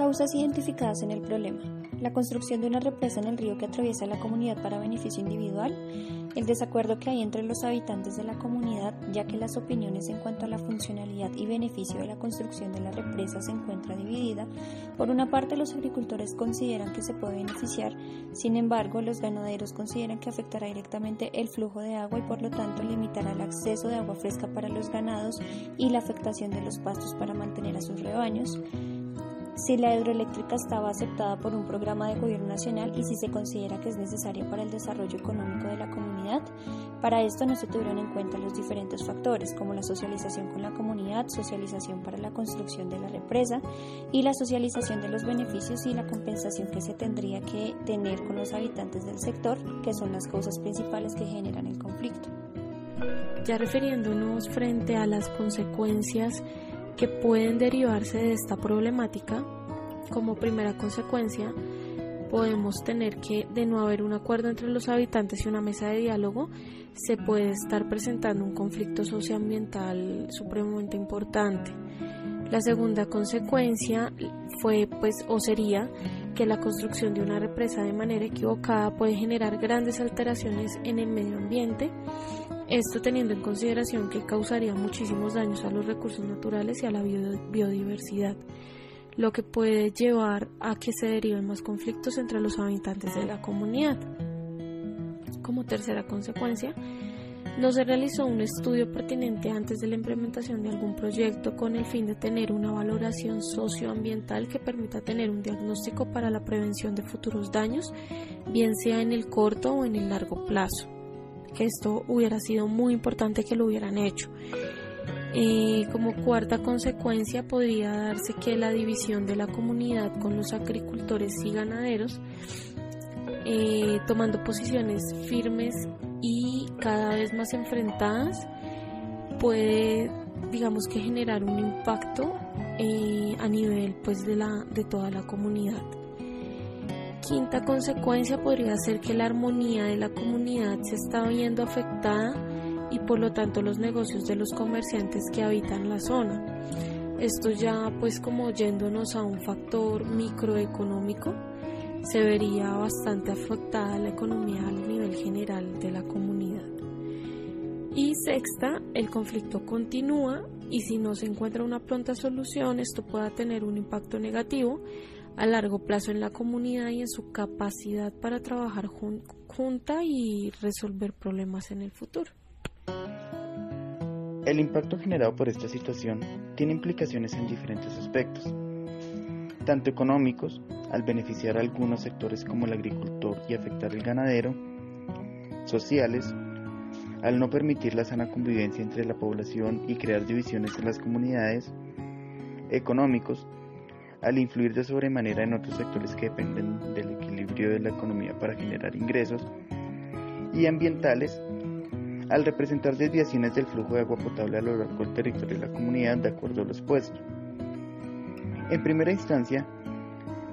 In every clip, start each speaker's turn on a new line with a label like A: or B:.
A: Causas identificadas en el problema. La construcción de una represa en el río que atraviesa la comunidad para beneficio individual. El desacuerdo que hay entre los habitantes de la comunidad, ya que las opiniones en cuanto a la funcionalidad y beneficio de la construcción de la represa se encuentra dividida. Por una parte, los agricultores consideran que se puede beneficiar, sin embargo, los ganaderos consideran que afectará directamente el flujo de agua y por lo tanto limitará el acceso de agua fresca para los ganados y la afectación de los pastos para mantener a sus rebaños si la hidroeléctrica estaba aceptada por un programa de gobierno nacional y si se considera que es necesaria para el desarrollo económico de la comunidad. Para esto no se tuvieron en cuenta los diferentes factores como la socialización con la comunidad, socialización para la construcción de la represa y la socialización de los beneficios y la compensación que se tendría que tener con los habitantes del sector, que son las causas principales que generan el conflicto.
B: Ya refiriéndonos frente a las consecuencias que pueden derivarse de esta problemática, como primera consecuencia, podemos tener que de no haber un acuerdo entre los habitantes y una mesa de diálogo, se puede estar presentando un conflicto socioambiental supremamente importante. La segunda consecuencia fue pues o sería que la construcción de una represa de manera equivocada puede generar grandes alteraciones en el medio ambiente esto teniendo en consideración que causaría muchísimos daños a los recursos naturales y a la biodiversidad, lo que puede llevar a que se deriven más conflictos entre los habitantes de la comunidad. Como tercera consecuencia, no se realizó un estudio pertinente antes de la implementación de algún proyecto con el fin de tener una valoración socioambiental que permita tener un diagnóstico para la prevención de futuros daños, bien sea en el corto o en el largo plazo que esto hubiera sido muy importante que lo hubieran hecho. Eh, como cuarta consecuencia podría darse que la división de la comunidad con los agricultores y ganaderos, eh, tomando posiciones firmes y cada vez más enfrentadas, puede, digamos que generar un impacto eh, a nivel pues de la de toda la comunidad. Quinta consecuencia podría ser que la armonía de la comunidad se está viendo afectada y por lo tanto los negocios de los comerciantes que habitan la zona. Esto ya pues como yéndonos a un factor microeconómico, se vería bastante afectada la economía a nivel general de la comunidad. Y sexta, el conflicto continúa y si no se encuentra una pronta solución, esto pueda tener un impacto negativo a largo plazo en la comunidad y en su capacidad para trabajar junta y resolver problemas en el futuro.
C: El impacto generado por esta situación tiene implicaciones en diferentes aspectos, tanto económicos, al beneficiar a algunos sectores como el agricultor y afectar al ganadero, sociales, al no permitir la sana convivencia entre la población y crear divisiones en las comunidades, económicos, al influir de sobremanera en otros sectores que dependen del equilibrio de la economía para generar ingresos, y ambientales, al representar desviaciones del flujo de agua potable a lo largo del territorio de la comunidad de acuerdo a lo expuesto. En primera instancia,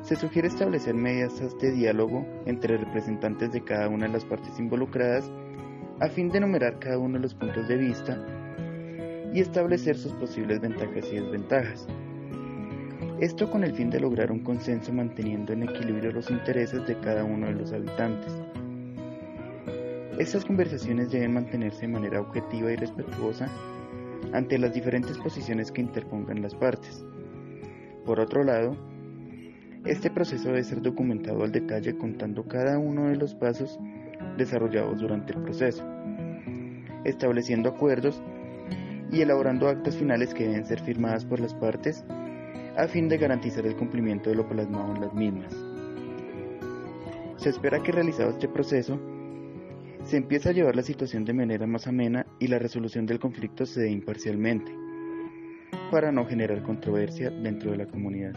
C: se sugiere establecer medidas de diálogo entre representantes de cada una de las partes involucradas a fin de enumerar cada uno de los puntos de vista y establecer sus posibles ventajas y desventajas. Esto con el fin de lograr un consenso manteniendo en equilibrio los intereses de cada uno de los habitantes. Estas conversaciones deben mantenerse de manera objetiva y respetuosa ante las diferentes posiciones que interpongan las partes. Por otro lado, este proceso debe ser documentado al detalle contando cada uno de los pasos desarrollados durante el proceso, estableciendo acuerdos y elaborando actas finales que deben ser firmadas por las partes a fin de garantizar el cumplimiento de lo plasmado en las mismas. Se espera que realizado este proceso, se empiece a llevar la situación de manera más amena y la resolución del conflicto se dé imparcialmente, para no generar controversia dentro de la comunidad.